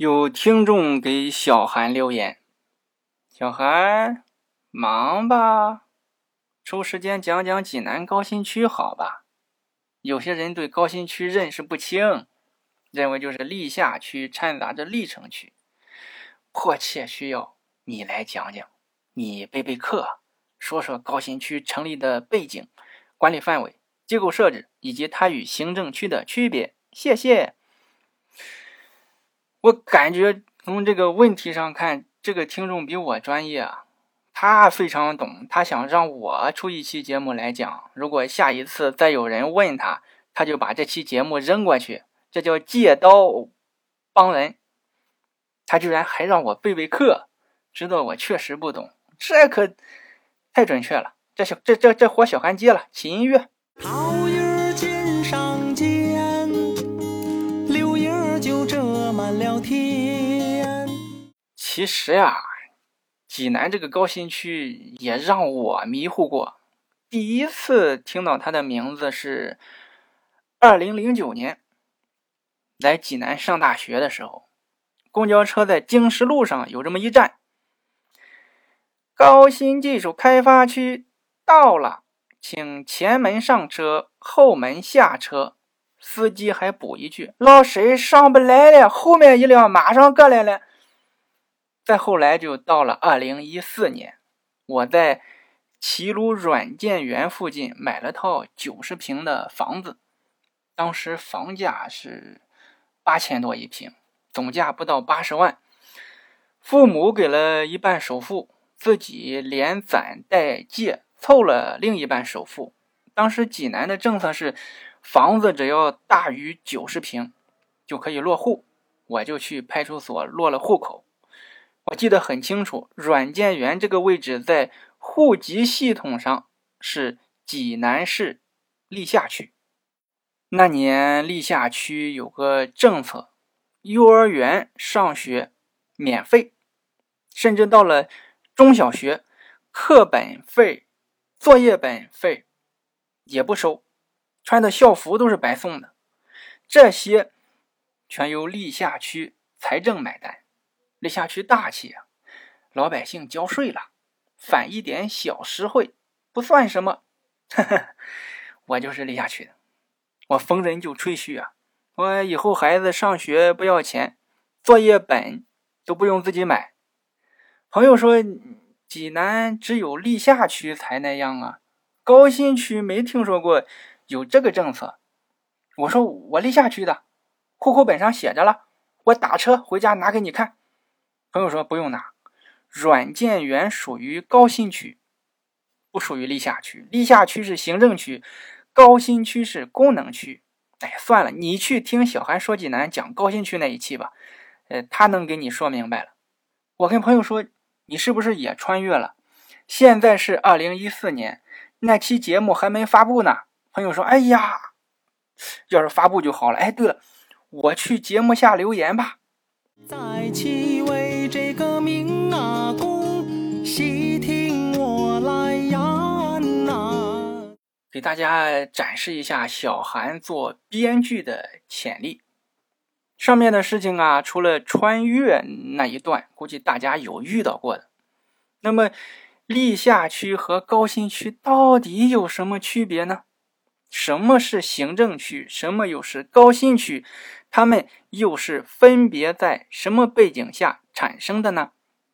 有听众给小韩留言：“小韩，忙吧，抽时间讲讲济南高新区好吧？有些人对高新区认识不清，认为就是历下区掺杂着历城区，迫切需要你来讲讲，你备备课，说说高新区成立的背景、管理范围、机构设置以及它与行政区的区别。谢谢。”我感觉从这个问题上看，这个听众比我专业啊，他非常懂，他想让我出一期节目来讲。如果下一次再有人问他，他就把这期节目扔过去，这叫借刀帮人。他居然还让我背背课，知道我确实不懂，这可太准确了。这小这这这活小韩接了，起音乐。其实呀，济南这个高新区也让我迷糊过。第一次听到它的名字是二零零九年来济南上大学的时候，公交车在经十路上有这么一站，高新技术开发区到了，请前门上车，后门下车。司机还补一句：“老师上不来了，后面一辆马上过来了。”再后来就到了二零一四年，我在齐鲁软件园附近买了套九十平的房子，当时房价是八千多一平，总价不到八十万。父母给了一半首付，自己连攒带借凑了另一半首付。当时济南的政策是，房子只要大于九十平就可以落户，我就去派出所落了户口。我记得很清楚，软件园这个位置在户籍系统上是济南市历下区。那年历下区有个政策，幼儿园上学免费，甚至到了中小学，课本费、作业本费也不收，穿的校服都是白送的。这些全由历下区财政买单。历下区大气啊，老百姓交税了，返一点小实惠不算什么。我就是历下区的，我逢人就吹嘘啊，我以后孩子上学不要钱，作业本都不用自己买。朋友说济南只有历下区才那样啊，高新区没听说过有这个政策。我说我历下区的，户口本上写着了，我打车回家拿给你看。朋友说不用拿，软件园属于高新区，不属于历下区。历下区是行政区，高新区是功能区。哎，算了，你去听小韩说济南讲高新区那一期吧，呃，他能给你说明白了。我跟朋友说，你是不是也穿越了？现在是二零一四年，那期节目还没发布呢。朋友说，哎呀，要是发布就好了。哎，对了，我去节目下留言吧。在其给大家展示一下小韩做编剧的潜力。上面的事情啊，除了穿越那一段，估计大家有遇到过的。那么，历下区和高新区到底有什么区别呢？什么是行政区？什么又是高新区？他们又是分别在什么背景下产生的呢？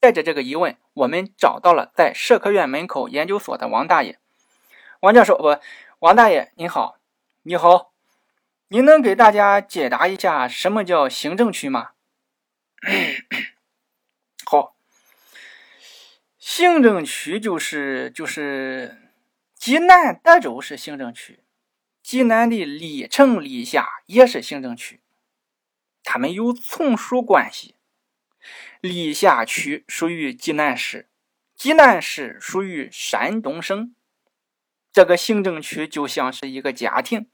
带着这个疑问，我们找到了在社科院门口研究所的王大爷。王教授，不，王大爷您好，你好，您能给大家解答一下什么叫行政区吗？好，行政区就是就是济南德州是行政区。济南的历城、历下也是行政区，他们有从属关系。历下区属于济南市，济南市属于山东省。这个行政区就像是一个家庭，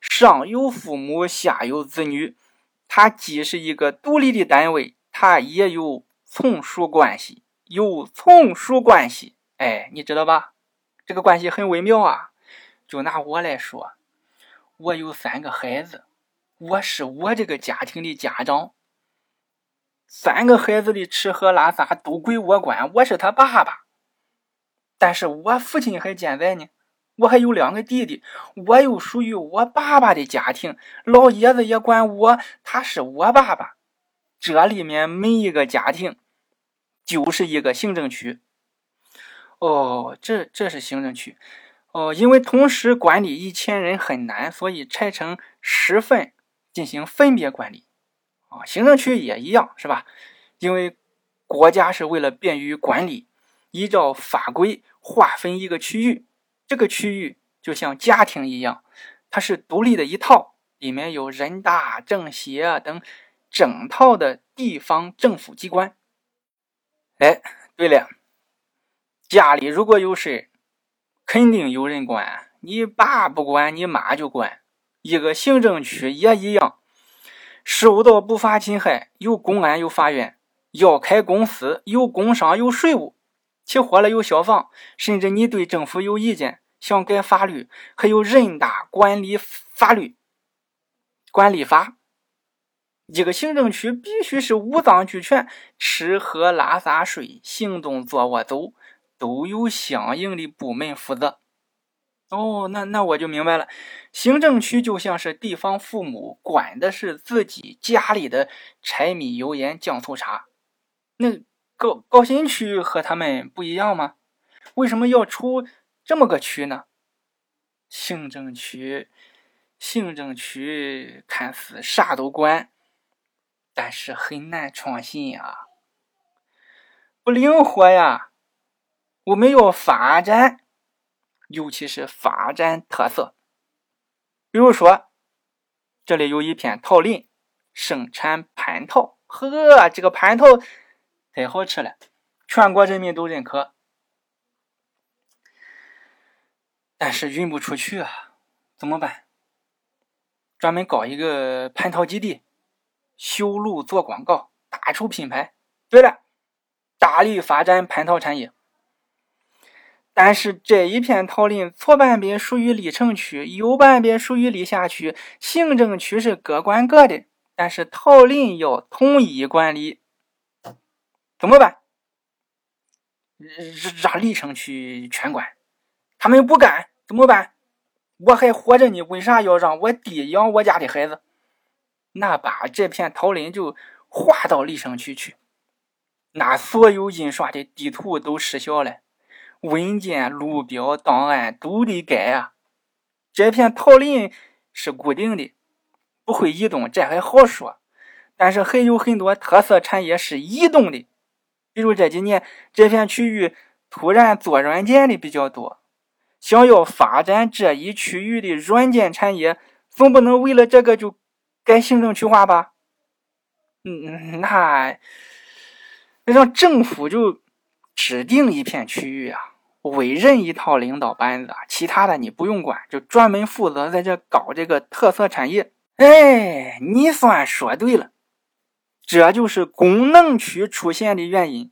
上有父母，下有子女，它既是一个独立的单位，它也有从属关系。有从属关系，哎，你知道吧？这个关系很微妙啊。就拿我来说，我有三个孩子，我是我这个家庭的家长。三个孩子的吃喝拉撒都归我管，我是他爸爸。但是我父亲还健在呢，我还有两个弟弟，我又属于我爸爸的家庭，老爷子也管我，他是我爸爸。这里面每一个家庭就是一个行政区。哦，这这是行政区。哦，因为同时管理一千人很难，所以拆成十份进行分别管理。啊，行政区也一样，是吧？因为国家是为了便于管理，依照法规划分一个区域，这个区域就像家庭一样，它是独立的一套，里面有人大、政协等整套的地方政府机关。哎，对了。家里如果有事肯定有人管。你爸不管，你妈就管。一个行政区也一样，受到不法侵害，有公安有法院；要开公司，有工商有税务；起火了有消防；甚至你对政府有意见，想改法律，还有人大管理法律、管理法。一个行政区必须是五脏俱全，吃喝拉撒睡，行动坐卧走。都有相应的部门负责。哦，那那我就明白了。行政区就像是地方父母，管的是自己家里的柴米油盐酱醋茶。那高高新区和他们不一样吗？为什么要出这么个区呢？行政区，行政区看似啥都管，但是很难创新呀，不灵活呀。我们要发展，尤其是发展特色。比如说，这里有一片桃林，盛产蟠桃。呵，这个蟠桃太好吃了，全国人民都认可。但是运不出去啊，怎么办？专门搞一个蟠桃基地，修路做广告，打出品牌。对了，大力发展蟠桃产业。但是这一片桃林左半边属于历城区，右半边属于历下区，行政区是各管各的。但是桃林要统一管理，怎么办？让历城区全管，他们不干怎么办？我还活着呢，为啥要让我弟养我家的孩子？那把这片桃林就划到历城区去，那所有印刷的地图都失效了。文件、路标、档案都得改啊！这片桃林是固定的，不会移动，这还好说。但是还有很多特色产业是移动的，比如这几年这片区域突然做软件的比较多，想要发展这一区域的软件产业，总不能为了这个就改行政区划吧？嗯，那那让政府就。指定一片区域啊，委任一套领导班子，其他的你不用管，就专门负责在这搞这个特色产业。哎，你算说对了，这就是功能区出现的原因。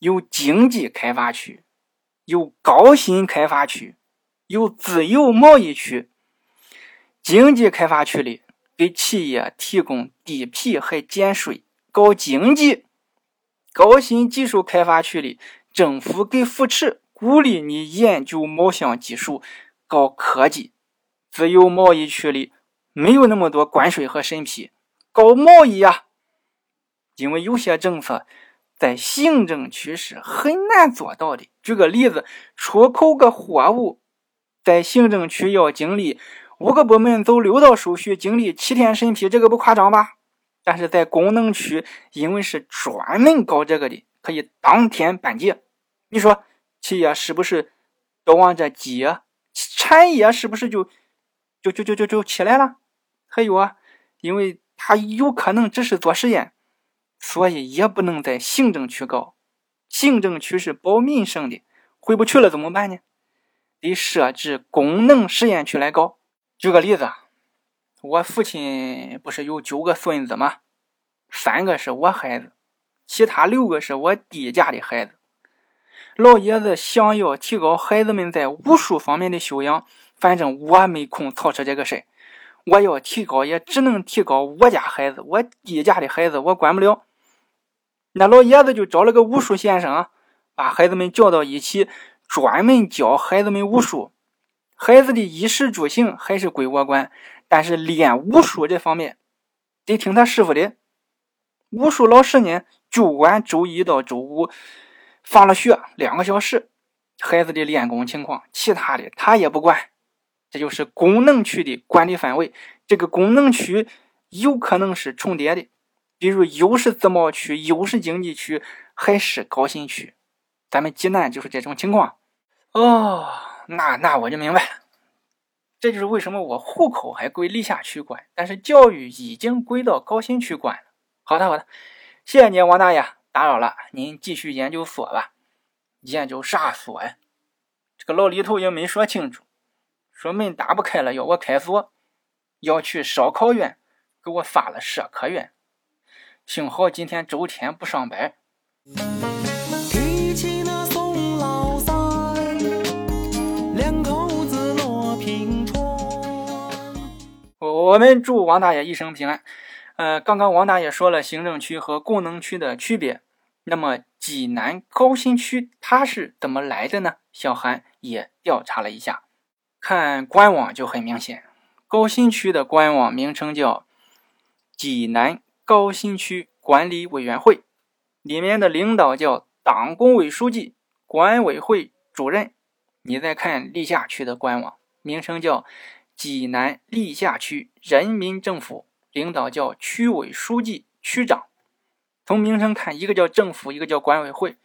有经济开发区，有高新开发区，有自由贸易区。经济开发区里给企业提供地皮，还减税，搞经济。高新技术开发区里，政府给扶持，鼓励你研究某项技术，搞科技。自由贸易区里没有那么多关税和审批，搞贸易呀。因为有些政策在行政区是很难做到的。举个例子，出口个货物，在行政区要经历五个部门走六道手续，经历七天审批，这个不夸张吧？但是在功能区，因为是专门搞这个的，可以当天办结。你说企业是不是都往这挤？产业是不是就就就就就就起来了？还有啊，因为他有可能只是做实验，所以也不能在行政区搞。行政区是保民生的，回不去了怎么办呢？得设置功能实验区来搞。举个例子。我父亲不是有九个孙子吗？三个是我孩子，其他六个是我弟家的孩子。老爷子想要提高孩子们在武术方面的修养，反正我没空操持这个事我要提高，也只能提高我家孩子，我弟家的孩子我管不了。那老爷子就找了个武术先生，把孩子们叫到一起，专门教孩子们武术。孩子的衣食住行还是归我管，但是练武术这方面得听他师傅的。武术老师呢，就管周一到周五放了学两个小时，孩子的练功情况，其他的他也不管。这就是功能区的管理范围。这个功能区有可能是重叠的，比如又是自贸区，又是经济区，还是高新区。咱们济南就是这种情况。哦。那那我就明白，这就是为什么我户口还归历下区管，但是教育已经归到高新区管了。好的好的，谢谢您王大爷，打扰了，您继续研究所吧。研究啥所呀？这个老李头也没说清楚，说门打不开了，要我开锁，要去烧烤院，给我发了社科院。幸好今天周天不上班。我们祝王大爷一生平安。呃，刚刚王大爷说了行政区和功能区的区别，那么济南高新区它是怎么来的呢？小韩也调查了一下，看官网就很明显，高新区的官网名称叫济南高新区管理委员会，里面的领导叫党工委书记、管委会主任。你再看历下区的官网名称叫。济南历下区人民政府领导叫区委书记、区长。从名称看，一个叫政府，一个叫管委会。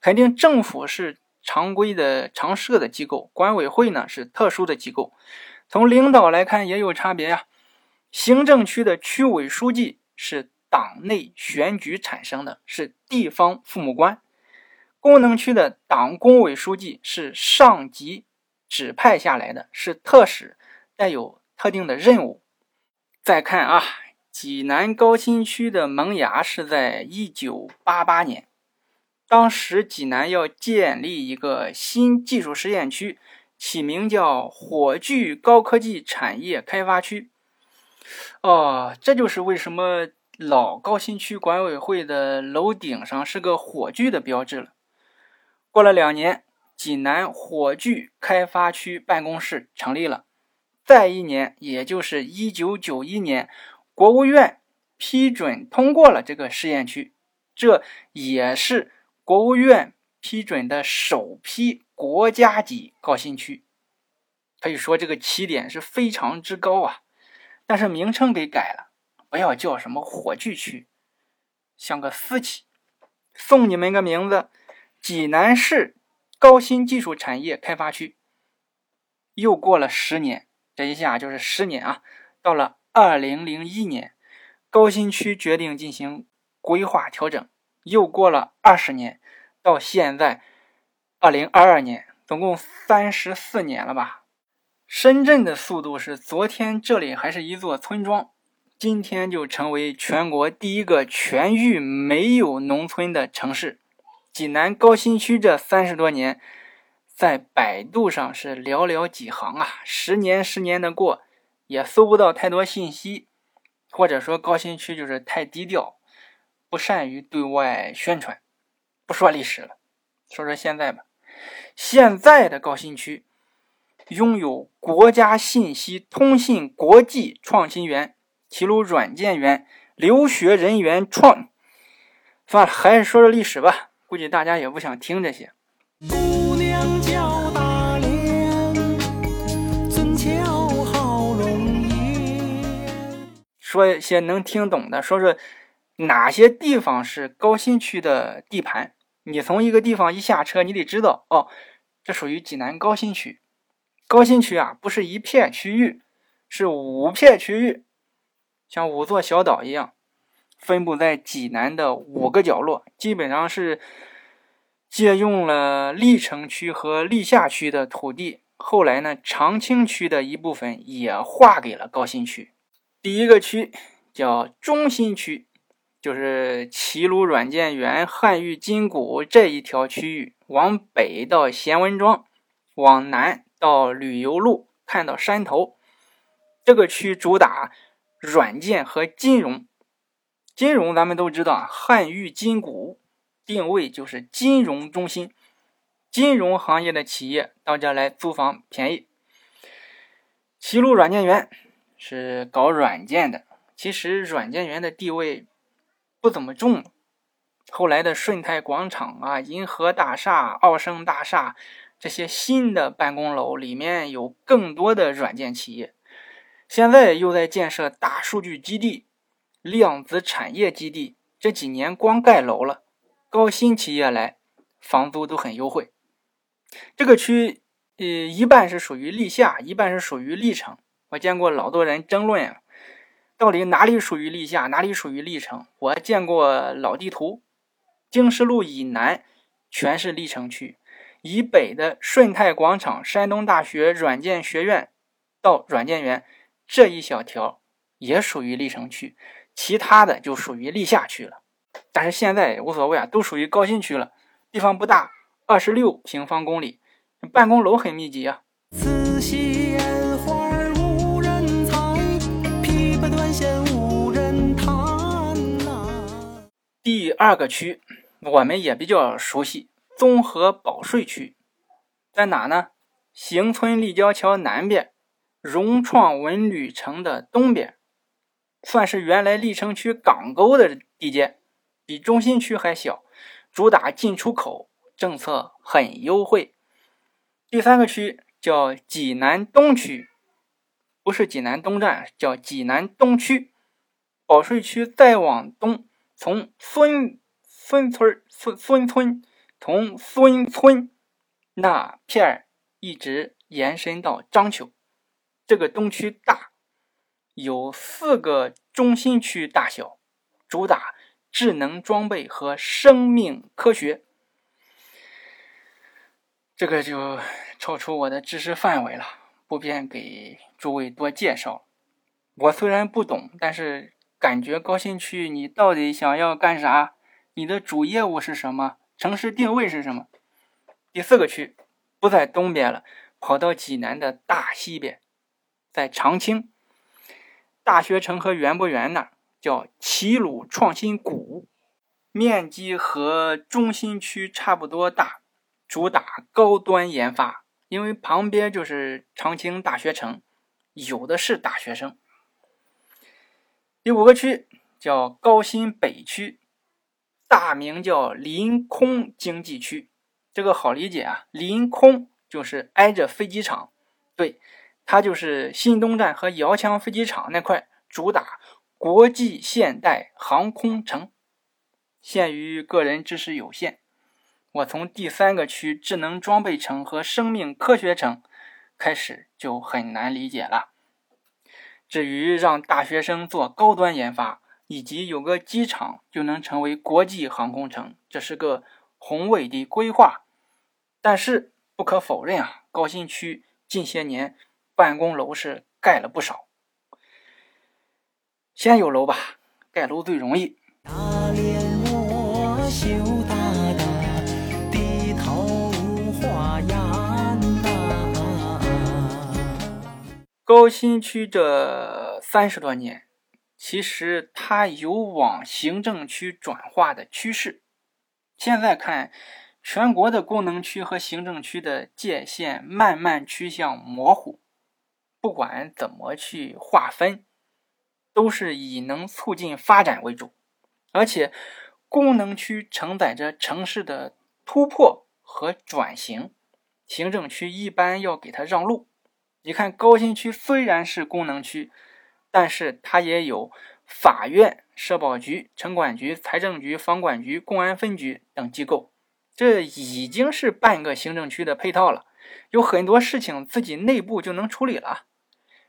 肯定政府是常规的、常设的机构，管委会呢是特殊的机构。从领导来看也有差别呀。行政区的区委书记是党内选举产生的，是地方父母官；功能区的党工委书记是上级指派下来的，是特使。带有特定的任务。再看啊，济南高新区的萌芽是在一九八八年，当时济南要建立一个新技术实验区，起名叫火炬高科技产业开发区。哦，这就是为什么老高新区管委会的楼顶上是个火炬的标志了。过了两年，济南火炬开发区办公室成立了。再一年，也就是一九九一年，国务院批准通过了这个试验区，这也是国务院批准的首批国家级高新区，可以说这个起点是非常之高啊。但是名称给改了，不要叫什么火炬区，像个私企。送你们个名字：济南市高新技术产业开发区。又过了十年。这一下就是十年啊！到了二零零一年，高新区决定进行规划调整，又过了二十年，到现在二零二二年，总共三十四年了吧？深圳的速度是，昨天这里还是一座村庄，今天就成为全国第一个全域没有农村的城市。济南高新区这三十多年。在百度上是寥寥几行啊，十年十年的过，也搜不到太多信息，或者说高新区就是太低调，不善于对外宣传。不说历史了，说说现在吧。现在的高新区拥有国家信息通信国际创新园、齐鲁软件园、留学人员创。算了，还是说说历史吧，估计大家也不想听这些。姑娘叫大连，好容颜。说一些能听懂的，说说哪些地方是高新区的地盘。你从一个地方一下车，你得知道哦，这属于济南高新区。高新区啊，不是一片区域，是五片区域，像五座小岛一样，分布在济南的五个角落，基本上是。借用了历城区和历下区的土地，后来呢，长清区的一部分也划给了高新区。第一个区叫中心区，就是齐鲁软件园、汉玉金谷这一条区域，往北到贤文庄，往南到旅游路，看到山头。这个区主打软件和金融。金融咱们都知道，汉玉金谷定位就是金融中心，金融行业的企业到这来租房便宜。齐鲁软件园是搞软件的，其实软件园的地位不怎么重。后来的顺泰广场啊、银河大厦、奥盛大厦这些新的办公楼里面有更多的软件企业。现在又在建设大数据基地、量子产业基地，这几年光盖楼了，高新企业来，房租都很优惠。这个区。呃，一半是属于历下，一半是属于历城。我见过老多人争论啊，到底哪里属于历下，哪里属于历城？我还见过老地图，经十路以南全是历城区，以北的顺泰广场、山东大学软件学院到软件园这一小条也属于历城区，其他的就属于历下区了。但是现在无所谓啊，都属于高新区了，地方不大，二十六平方公里。办公楼很密集啊。仔细第二个区我们也比较熟悉，综合保税区在哪呢？邢村立交桥南边，融创文旅城的东边，算是原来历城区港沟的地界，比中心区还小，主打进出口，政策很优惠。第三个区叫济南东区，不是济南东站，叫济南东区。保税区再往东，从孙孙村孙孙村，从孙村那片一直延伸到章丘。这个东区大，有四个中心区大小，主打智能装备和生命科学。这个就超出我的知识范围了，不便给诸位多介绍。我虽然不懂，但是感觉高新区你到底想要干啥？你的主业务是什么？城市定位是什么？第四个区不在东边了，跑到济南的大西边，在长青大学城和园博园那儿，叫齐鲁创新谷，面积和中心区差不多大。主打高端研发，因为旁边就是长青大学城，有的是大学生。第五个区叫高新北区，大名叫临空经济区，这个好理解啊，临空就是挨着飞机场，对，它就是新东站和遥墙飞机场那块，主打国际现代航空城。限于个人知识有限。我从第三个区智能装备城和生命科学城开始就很难理解了。至于让大学生做高端研发，以及有个机场就能成为国际航空城，这是个宏伟的规划。但是不可否认啊，高新区近些年办公楼是盖了不少。先有楼吧，盖楼最容易。高新区这三十多年，其实它有往行政区转化的趋势。现在看，全国的功能区和行政区的界限慢慢趋向模糊。不管怎么去划分，都是以能促进发展为主。而且，功能区承载着城市的突破和转型，行政区一般要给它让路。你看，高新区虽然是功能区，但是它也有法院、社保局、城管局、财政局、房管局、公安分局等机构，这已经是半个行政区的配套了。有很多事情自己内部就能处理了。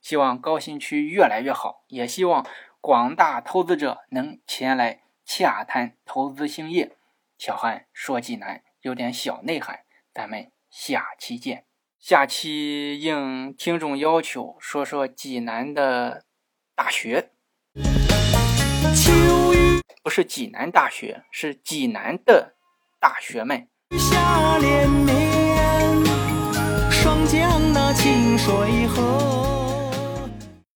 希望高新区越来越好，也希望广大投资者能前来洽谈投资兴业。小汉说济南有点小内涵，咱们下期见。下期应听众要求，说说济南的大学，不是济南大学，是济南的大学们。下连绵，霜降那清水河。